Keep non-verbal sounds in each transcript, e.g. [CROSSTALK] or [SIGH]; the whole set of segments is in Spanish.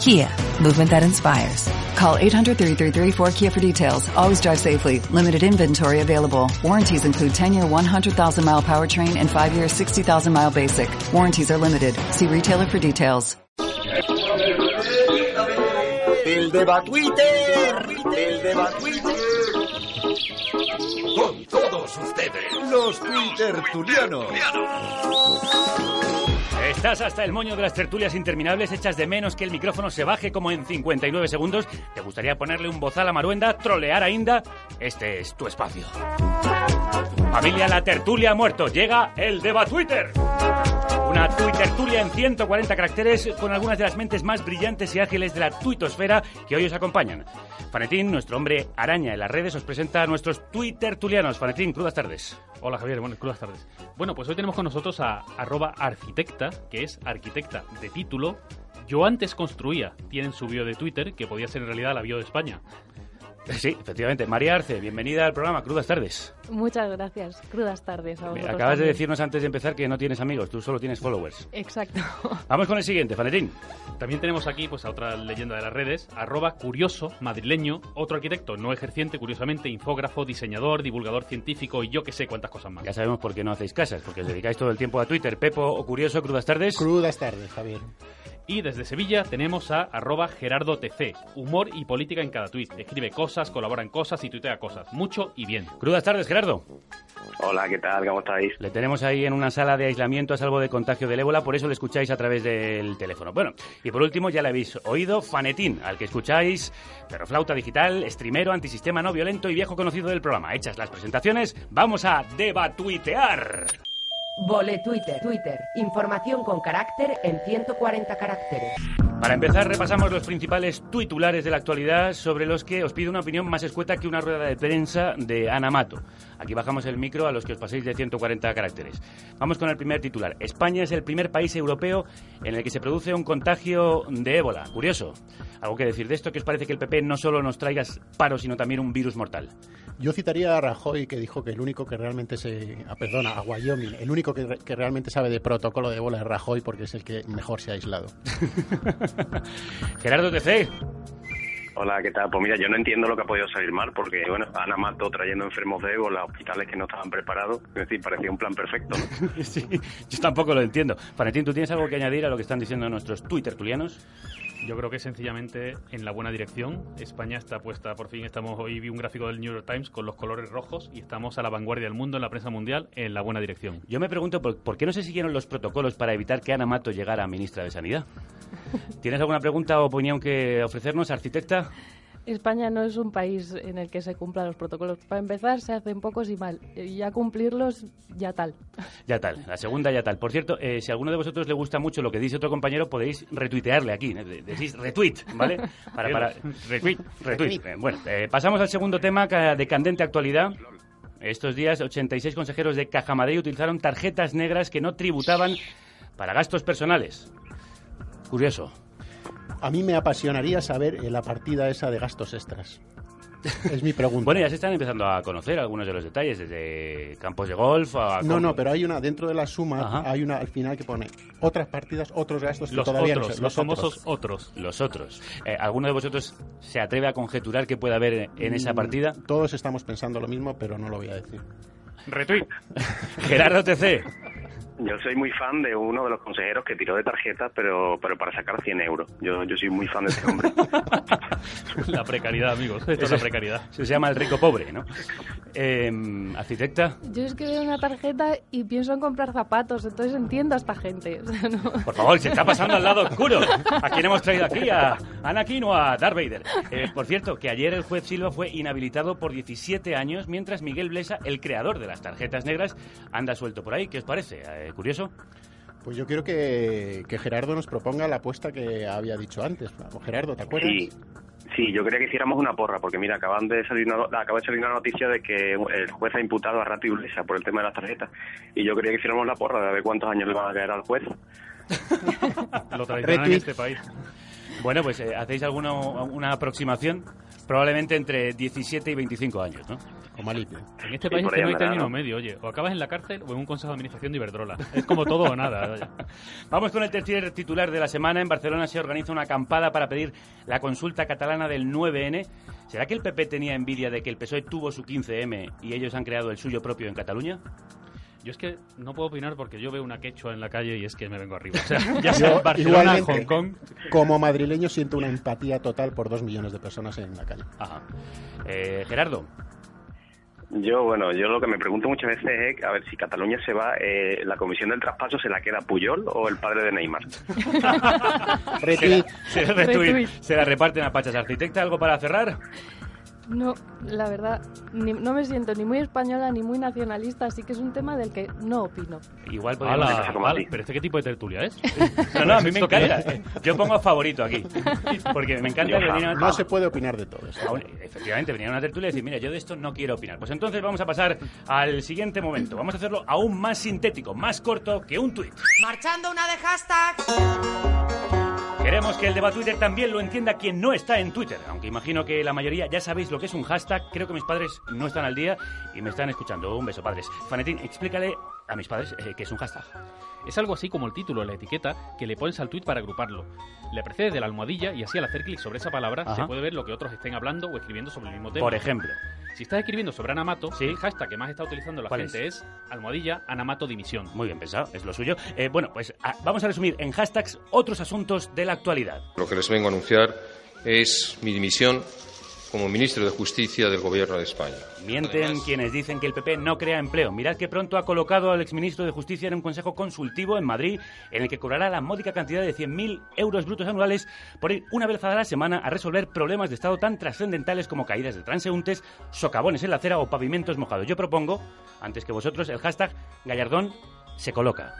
Kia, movement that inspires. Call 800-3334-KIA for details. Always drive safely. Limited inventory available. Warranties include 10-year 100,000-mile powertrain and 5-year 60,000-mile basic. Warranties are limited. See retailer for details. El deba Twitter, el deba Twitter. Con todos ustedes, Los Twitter Tulianos. Estás hasta el moño de las tertulias interminables hechas de menos que el micrófono se baje como en 59 segundos. ¿Te gustaría ponerle un bozal a Maruenda, trolear a Inda? Este es tu espacio. Familia La Tertulia ha muerto. Llega el Deba Twitter. Una Twittertulia en 140 caracteres con algunas de las mentes más brillantes y ágiles de la tuitosfera que hoy os acompañan. Fanetín, nuestro hombre araña en las redes, os presenta a nuestros Twittertulianos. Fanetín, crudas tardes. Hola Javier, buenas, crudas tardes. Bueno, pues hoy tenemos con nosotros a arroba arquitecta, que es arquitecta de título. Yo antes construía, tienen su bio de Twitter, que podía ser en realidad la bio de España. Sí, efectivamente. María Arce, bienvenida al programa Crudas Tardes. Muchas gracias. Crudas tardes a vosotros acabas de también. decirnos antes de empezar que no tienes amigos, tú solo tienes followers. Exacto. [LAUGHS] Vamos con el siguiente, Fanetín. También tenemos aquí pues a otra leyenda de las redes, arroba curioso, madrileño, otro arquitecto no ejerciente, curiosamente, infógrafo, diseñador, divulgador científico y yo que sé cuántas cosas más. Ya sabemos por qué no hacéis casas, porque os dedicáis todo el tiempo a Twitter. Pepo o Curioso, Crudas Tardes. Crudas tardes, Javier. Y desde Sevilla tenemos a arroba Gerardo TC, humor y política en cada tuit. Escribe cosas, colabora en cosas y tuitea cosas. Mucho y bien. Crudas Tardes, Gerardo. Hola, ¿qué tal? ¿Cómo estáis? Le tenemos ahí en una sala de aislamiento a salvo de contagio del ébola, por eso le escucháis a través del teléfono. Bueno, y por último ya le habéis oído Fanetín, al que escucháis, perroflauta digital, streamero, antisistema no violento y viejo conocido del programa. Hechas las presentaciones, vamos a debatuitear. Vole Twitter, Twitter. Información con carácter en 140 caracteres. Para empezar, repasamos los principales titulares de la actualidad sobre los que os pido una opinión más escueta que una rueda de prensa de Ana Mato. Aquí bajamos el micro a los que os paséis de 140 caracteres. Vamos con el primer titular. España es el primer país europeo en el que se produce un contagio de ébola. Curioso. ¿Algo que decir de esto? ¿Que os parece que el PP no solo nos traiga paro, sino también un virus mortal? Yo citaría a Rajoy que dijo que el único que realmente se... ah, perdona, a Wyoming. El único que, re- que realmente sabe de protocolo de bola es Rajoy porque es el que mejor se ha aislado. [LAUGHS] Gerardo TC. Hola, ¿qué tal? Pues mira, yo no entiendo lo que ha podido salir mal, porque, bueno, Ana Mato trayendo enfermos de ébola a hospitales que no estaban preparados, es decir, parecía un plan perfecto, ¿no? [LAUGHS] Sí, yo tampoco lo entiendo. Fanetín, ¿tú tienes algo que añadir a lo que están diciendo nuestros Twitter tulianos? Yo creo que sencillamente en la buena dirección. España está puesta, por fin estamos hoy vi un gráfico del New York Times con los colores rojos y estamos a la vanguardia del mundo en la prensa mundial en la buena dirección. Yo me pregunto por, por qué no se siguieron los protocolos para evitar que Ana Mato llegara a ministra de Sanidad. ¿Tienes alguna pregunta o opinión que ofrecernos, arquitecta? España no es un país en el que se cumplan los protocolos. Para empezar, se hacen pocos y mal. Y ya cumplirlos, ya tal. Ya tal, la segunda ya tal. Por cierto, eh, si a alguno de vosotros le gusta mucho lo que dice otro compañero, podéis retuitearle aquí. ¿eh? De- Decís retweet, ¿vale? Para, para, [LAUGHS] retweet, retweet. Eh, Bueno, eh, pasamos al segundo tema de candente actualidad. Estos días, 86 consejeros de Caja Madrid utilizaron tarjetas negras que no tributaban para gastos personales. Curioso. A mí me apasionaría saber eh, la partida esa de gastos extras. Es mi pregunta. [LAUGHS] Bueno, ya se están empezando a conocer algunos de los detalles, desde campos de golf a... No, no, pero hay una, dentro de la suma, Ajá. hay una al final que pone otras partidas, otros gastos que Los todavía no otros, sé, los famosos otros. otros. Los otros. Eh, ¿Alguno de vosotros se atreve a conjeturar qué puede haber en esa Mm, partida? Todos estamos pensando lo mismo, pero no lo voy a decir. Retweet. [LAUGHS] Gerardo TC. Yo soy muy fan de uno de los consejeros que tiró de tarjeta, pero, pero para sacar 100 euros. Yo, yo soy muy fan de ese hombre. [LAUGHS] La precariedad, amigos. Esto es la precariedad. Se llama el rico pobre, ¿no? Eh, arquitecta, Yo es que veo una tarjeta y pienso en comprar zapatos, entonces entiendo a esta gente. [LAUGHS] O sea, no- por favor, se está pasando al lado oscuro. ¿A quién hemos traído aquí? ¿A Anakin o a Darth Vader? Eh, por cierto, que ayer el juez Silva fue inhabilitado por 17 años, mientras Miguel Blesa, el creador de las tarjetas negras, anda suelto por ahí. ¿Qué os parece? Eh, ¿Curioso? Pues yo quiero que, que Gerardo nos proponga la apuesta que había dicho antes. Vamos, Gerardo, ¿te acuerdas? Sí, sí, yo quería que hiciéramos una porra, porque mira, acaban de salir una, acaba de salir una noticia de que el juez ha imputado a Rato Iglesias por el tema de las tarjetas. Y yo quería que hiciéramos la porra de ver cuántos años le van a caer al juez. [LAUGHS] Lo tradicional en este país. Bueno, pues eh, hacéis alguna una aproximación, probablemente entre 17 y 25 años, ¿no? Como alivio. En este Sí, país es que no hay término ¿no? medio, oye. O acabas en la cárcel o en un consejo de administración de Iberdrola. Es como todo o nada. [LAUGHS] Vamos con el tercer titular de la semana. En Barcelona se organiza una acampada para pedir la consulta catalana del 9N. ¿Será que el PP tenía envidia de que el PSOE tuvo su 15M y ellos han creado el suyo propio en Cataluña? Yo es que no puedo opinar porque yo veo una quechua en la calle y es que me vengo arriba. O sea, [LAUGHS] ya sea Yo, Barcelona, igualmente, Hong Kong. Como madrileño siento una empatía total por dos millones de personas en la calle. Ajá. Eh, Gerardo, Yo, bueno, yo lo que me pregunto muchas veces es, a ver, si Cataluña se va, eh, ¿la comisión del traspaso se la queda Puyol o el padre de Neymar? [LAUGHS] Se, la Retweet. retweet, se la reparten a Pachas. ¿Arquitecta algo para cerrar? No, la verdad, ni- no me siento ni muy española ni muy nacionalista, así que es un tema del que no opino. Igual podríamos... Ala, a pero este qué tipo de tertulia es? [LAUGHS] No, no, a mí me ¿Esto qué encanta. Yo pongo favorito aquí. Porque me encanta que Yo, venía... No se puede opinar de todo eso. Efectivamente, venía una tertulia y decir, mira, yo de esto no quiero opinar. Pues entonces vamos a pasar al siguiente momento. Vamos a hacerlo aún más sintético, más corto que un tuit. Marchando una de hashtag. Queremos que el debate Twitter también lo entienda quien no está en Twitter. Aunque imagino que la mayoría ya sabéis lo que es un hashtag. Creo que mis padres no están al día y me están escuchando. Un beso, padres. Fanetín, explícale a mis padres eh, qué es un hashtag. Es algo así como el título o la etiqueta que le pones al tweet para agruparlo. Le precede de la almohadilla y así al hacer clic sobre esa palabra Ajá. se puede ver lo que otros estén hablando o escribiendo sobre el mismo tema. Por ejemplo. Si estás escribiendo sobre Anamato, Sí. el hashtag que más está utilizando la ¿Cuál gente es? almohadilla Anamato dimisión. Muy bien pensado, es lo suyo. Eh, bueno, pues ah, vamos a resumir en hashtags otros asuntos de la actualidad. Lo que les vengo a anunciar es mi dimisión como ministro de Justicia del Gobierno de España. Mienten Además- quienes dicen que el PP no crea empleo. Mirad que pronto ha colocado al exministro de Justicia en un consejo consultivo en Madrid, en el que cobrará la módica cantidad de 100.000 euros brutos anuales por ir una vez a la semana a resolver problemas de Estado tan trascendentales como caídas de transeúntes, socavones en la acera o pavimentos mojados. Yo propongo, antes que vosotros, el hashtag Gallardón se coloca.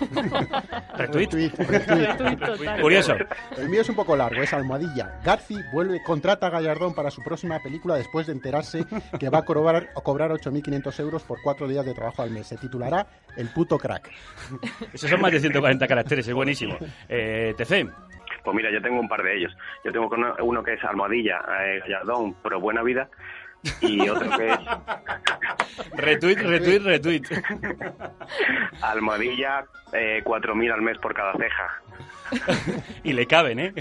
[LAUGHS] Retweet. [LAUGHS] Curioso. El mío es un poco largo, es almohadilla. Garci vuelve, contrata a Gallardón para su próxima película después de enterarse que va a cobrar, a cobrar 8.500 euros por cuatro días de trabajo al mes. Se titulará El puto crack. Esos son más de 140 caracteres, es buenísimo. Eh, TC. Pues mira, yo tengo un par de ellos. Yo tengo uno, uno que es Almohadilla, eh, Gallardón, pero buena vida, y otro que es [LAUGHS] Retweet, retweet, retweet. Almohadilla, eh, 4.000 al mes por cada ceja. [LAUGHS] y le caben, ¿eh?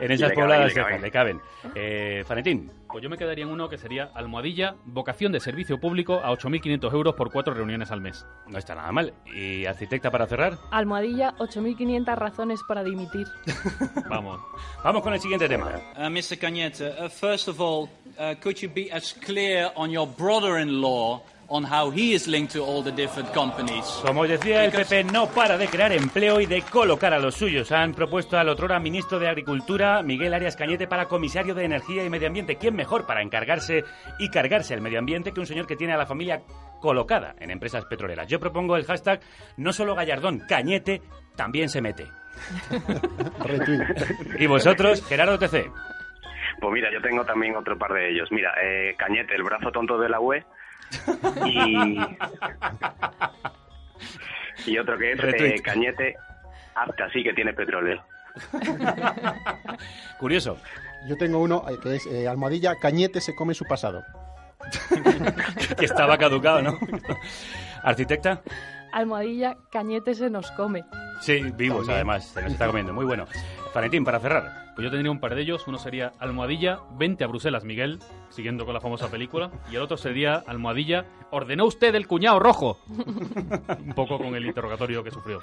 En esas pobladas le caben. le caben. Eh, Fanetín. Pues yo me quedaría en uno que sería almohadilla, vocación de servicio público a 8.500 euros por cuatro reuniones al mes. No está nada mal. ¿Y arquitecta para cerrar? Almohadilla, 8.500 razones para dimitir. [LAUGHS] Vamos. Vamos con el siguiente tema. Uh, Mr. Cañete, uh, first of all, uh, could you be as clear on your brother-in-law on how he is linked to all the different companies? Como decía, el PP no para de crear empleo y de colocar a los suyos. Han propuesto al otrora ministro de Agricultura, Miguel Arias Cañete, para comisario de Energía y Medio Ambiente. ¿Quién mejor para encargarse y cargarse el medio ambiente que un señor que tiene a la familia colocada en empresas petroleras? Yo propongo el hashtag no solo Gallardón, Cañete también se mete. [LAUGHS] [LAUGHS] ¿Y vosotros, Gerardo TC? Pues mira, yo tengo también otro par de ellos. Mira, eh, Cañete, el brazo tonto de la UE, y, [LAUGHS] y otro que es eh, Cañete, hasta sí que tiene petróleo. [LAUGHS] Curioso. Yo tengo uno eh, que es eh, almohadilla, Cañete se come su pasado. [LAUGHS] que estaba caducado, ¿no? Arquitecta. Almohadilla, Cañete se nos come. Sí, vivos además, se nos está comiendo. Muy bueno. Valentín, para cerrar. Pues yo tendría un par de ellos. Uno sería Almohadilla, vente a Bruselas, Miguel, siguiendo con la famosa película. Y el otro sería Almohadilla, ordenó usted el cuñado rojo. [LAUGHS] un poco con el interrogatorio que sufrió.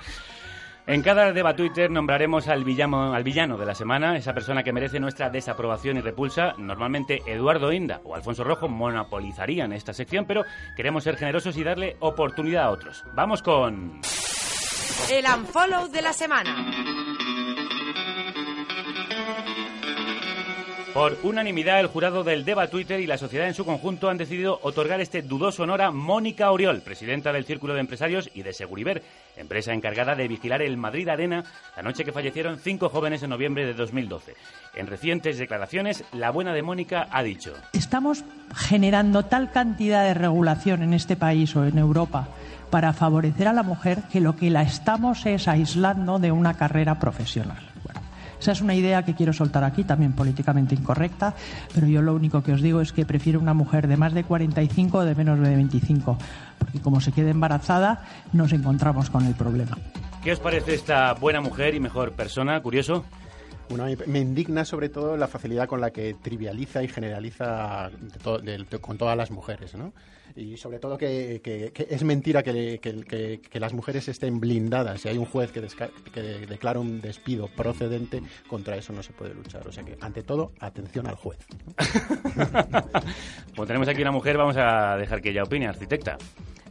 En cada debate Twitter nombraremos al villano, al villano de la semana, esa persona que merece nuestra desaprobación y repulsa. Normalmente Eduardo Inda o Alfonso Rojo monopolizarían esta sección, pero queremos ser generosos y darle oportunidad a otros. Vamos con... El unfollow de la semana. Por unanimidad, el jurado del Deba Twitter y la sociedad en su conjunto han decidido otorgar este dudoso honor a Mónica Oriol, presidenta del Círculo de Empresarios y de Seguriver, empresa encargada de vigilar el Madrid Arena la noche que fallecieron cinco jóvenes en noviembre de 2012. En recientes declaraciones, la buena de Mónica ha dicho... Estamos generando tal cantidad de regulación en este país o en Europa para favorecer a la mujer que lo que la estamos es aislando de una carrera profesional. Esa es una idea que quiero soltar aquí, también políticamente incorrecta, pero yo lo único que os digo es que prefiero una mujer de más de 45 o de menos de 25, porque como se quede embarazada nos encontramos con el problema. ¿Qué os parece esta buena mujer y mejor persona? Curioso. Bueno, me- indigna sobre todo la facilidad con la que trivializa y generaliza de to- de- de- con todas las mujeres, ¿no? Y sobre todo que, que- que es mentira que, que- que- que las mujeres estén blindadas. Si hay un juez que, declara un despido procedente, contra eso no se puede luchar. O sea que, ante todo, atención al juez. [LAUGHS] Como tenemos aquí una mujer, vamos a dejar que ella opine, arquitecta.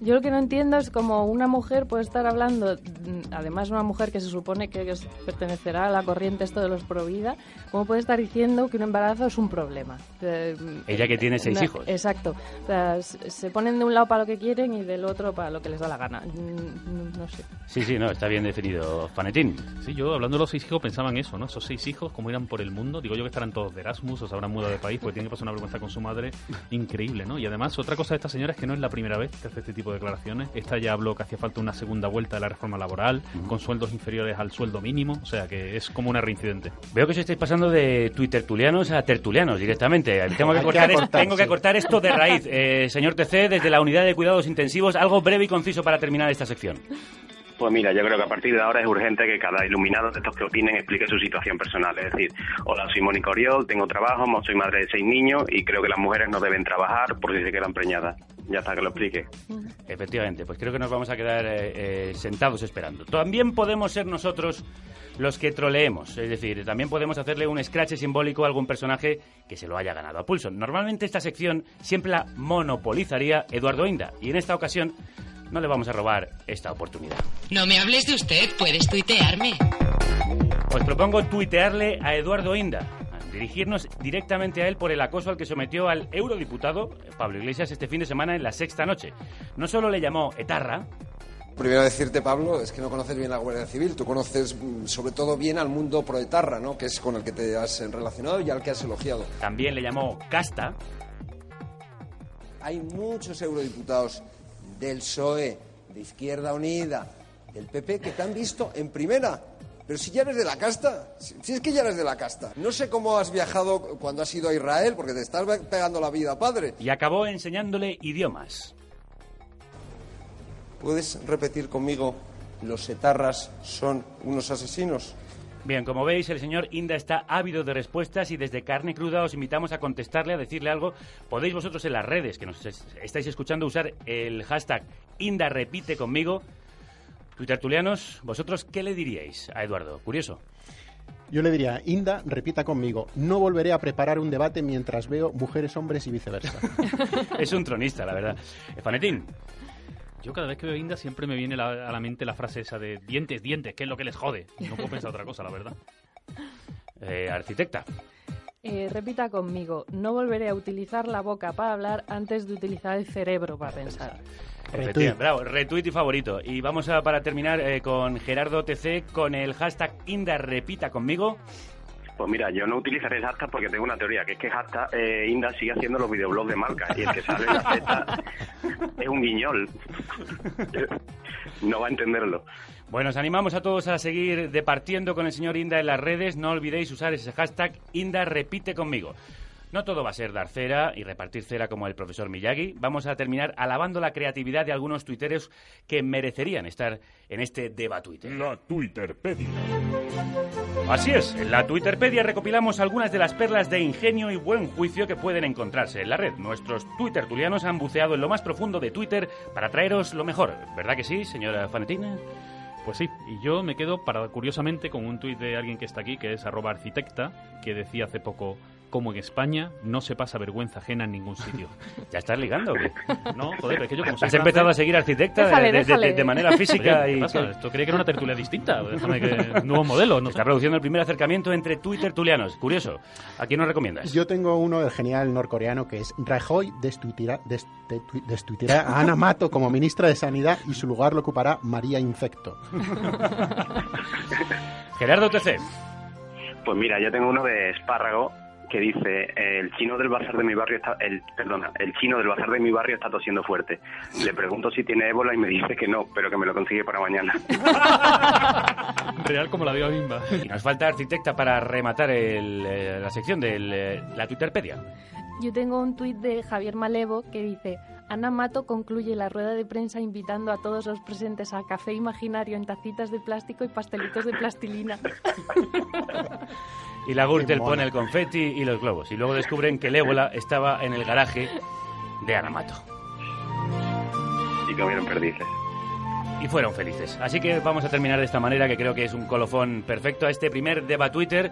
Yo lo que no entiendo es cómo una mujer puede estar hablando, mm, además una mujer que se supone que pertenecerá a la corriente esto de los pro vida, cómo puede estar diciendo que un embarazo es un problema. Eh, Ella que tiene seis no, hijos. Exacto. O sea, se ponen de un lado para lo que quieren y del otro para lo que les da la gana. Mm, No sé. Sí, sí, no, está bien definido. Panetín. Sí, yo hablando de los seis hijos pensaba en eso, ¿no? Esos seis hijos, como irán por el mundo, digo yo que estarán todos de Erasmus o se habrán mudado de país porque tienen que pasar una vergüenza con su madre increíble, ¿no? Y además, otra cosa de esta señora es que no es la primera vez que hace este tipo de declaraciones. Esta ya habló que hacía falta una segunda vuelta de la reforma laboral, con sueldos inferiores al sueldo mínimo, o sea que es como una reincidente. Veo que os estáis pasando de twittertulianos a tertulianos directamente. [LAUGHS] Tengo que, cortar, tengo que cortar esto de raíz. Eh, señor TC, desde la unidad de cuidados intensivos, algo breve y conciso para terminar esta sección. Pues mira, yo creo que a partir de ahora es urgente que cada iluminado de estos que opinen explique su situación personal. Es decir, hola, soy Mónica Oriol, tengo trabajo, soy madre de seis niños y creo que las mujeres no deben trabajar por si se quedan preñadas. Ya está, que lo explique. Efectivamente, pues creo que nos vamos a quedar eh, eh, sentados esperando. También podemos ser nosotros los que troleemos, es decir, también podemos hacerle un scratch simbólico a algún personaje que se lo haya ganado a pulso. Normalmente esta sección siempre la monopolizaría Eduardo Inda y en esta ocasión no le vamos a robar esta oportunidad. No me hables de usted, puedes tuitearme. Os propongo tuitearle a Eduardo Inda, dirigirnos directamente a él por el acoso al que sometió al eurodiputado Pablo Iglesias este fin de semana en la sexta noche. No solo le llamó etarra, Primero decirte, Pablo, es que no conoces bien la Guardia Civil. Tú conoces mm, sobre todo bien al mundo proetarra, ¿no? Que es con el que te has relacionado y al que has elogiado. también le llamó casta, Hay muchos eurodiputados del PSOE, de Izquierda Unida, del PP, que te han visto en primera. Pero si ya eres de la casta, si, si es que ya eres de la casta. No sé cómo has viajado cuando has ido a Israel, porque te estás pegando la vida, padre. y acabó enseñándole idiomas. ¿Puedes repetir conmigo, los etarras son unos asesinos? Bien, como veis, el señor Inda está ávido de respuestas y desde carne cruda os invitamos a contestarle, a decirle algo. Podéis vosotros en las redes que nos es- estáis escuchando usar el hashtag Inda repite conmigo. Twittertulianos, ¿vosotros qué le diríais a Eduardo? Curioso. Yo le diría, Inda, repita conmigo, no volveré a preparar un debate mientras veo mujeres, hombres y viceversa. [LAUGHS] Es un tronista, la verdad. Fanetín, Yo cada vez que veo Inda siempre me viene la- a la mente la frase esa de dientes, dientes, que es lo que les jode. No puedo pensar otra cosa, la verdad. eh, arquitecta. Eh, repita conmigo, no volveré a utilizar la boca para hablar antes de utilizar el cerebro para pensar. Efectivamente, bravo, retweet y favorito. Y vamos a, para terminar eh, con Gerardo TC con el hashtag Inda repita conmigo. Pues mira, yo no utilizaré el hashtag porque tengo una teoría, que es que hashtag eh, Inda sigue haciendo los videoblogs de marca y el que sale la Z [LAUGHS] es un guiñol. No va a entenderlo. Bueno, os animamos a todos a seguir departiendo con el señor Inda en las redes. No olvidéis usar ese hashtag Inda repite conmigo. No todo va a ser dar cera y repartir cera como el profesor Miyagi. Vamos a terminar alabando la creatividad de algunos tuiteros que merecerían estar en este debate. La Twitterpedia. Así es, en la Twitterpedia recopilamos algunas de las perlas de ingenio y buen juicio que pueden encontrarse en la red. Nuestros twittertulianos han buceado en lo más profundo de Twitter para traeros lo mejor. ¿Verdad que sí, señora Fanetina? Pues sí, y yo me quedo, para, curiosamente, con un tuit de alguien que está aquí, que es arroba arquitecta, que decía hace poco, como en España no se pasa vergüenza ajena en ningún sitio. [LAUGHS] ¿Ya estás ligando o qué? No, joder, es que yo como soy ¿Has empezado a seguir arquitecta de- Déjale, de, de- déjale. de manera física Oye, ¿qué y... pasa? Esto creía que era una tertulia distinta. Déjame que... Nuevo modelo, no Está produciendo el primer acercamiento entre Twitter tulianos. Curioso. ¿A quién nos recomiendas? Yo tengo uno del genial norcoreano que es Rajoy destituirá, destitu- destituirá a Ana Mato como ministra de Sanidad y su lugar lo ocupará María Infecto. [LAUGHS] Gerardo TC. Pues mira, yo tengo uno de espárrago que dice el chino del bazar de mi barrio está el perdona el chino del bazar de mi barrio está tosiendo fuerte le pregunto si tiene ébola y me dice que no pero que me lo consigue para mañana [LAUGHS] Real como la dio Bimba. Y nos falta arquitecta para rematar el, eh, la sección de la Twitterpedia. Yo tengo un tuit de Javier Malevo que dice Ana Mato concluye la rueda de prensa invitando a todos los presentes a café imaginario en tacitas de plástico y pastelitos de plastilina. [LAUGHS] Y la Gürtel pone el confeti y los globos. Y luego descubren que el ébola estaba en el garaje de Ana Mato. y comieron perdices Y fueron felices. Así que vamos a terminar de esta manera, que creo que es un colofón perfecto a este primer Deba Twitter.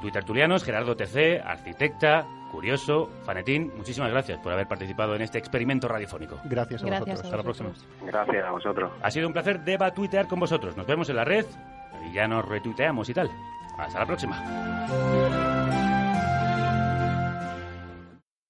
Twitter Tulianos, Gerardo TC, arquitecta, curioso, fanetín. Muchísimas gracias por haber participado en este experimento radiofónico. Gracias a Gracias vosotros. a Hasta la próxima. vosotros. gracias a vosotros Ha sido un placer Deba Tuitear con vosotros. Nos vemos en la red y ya nos retuiteamos y tal. Hasta la próxima.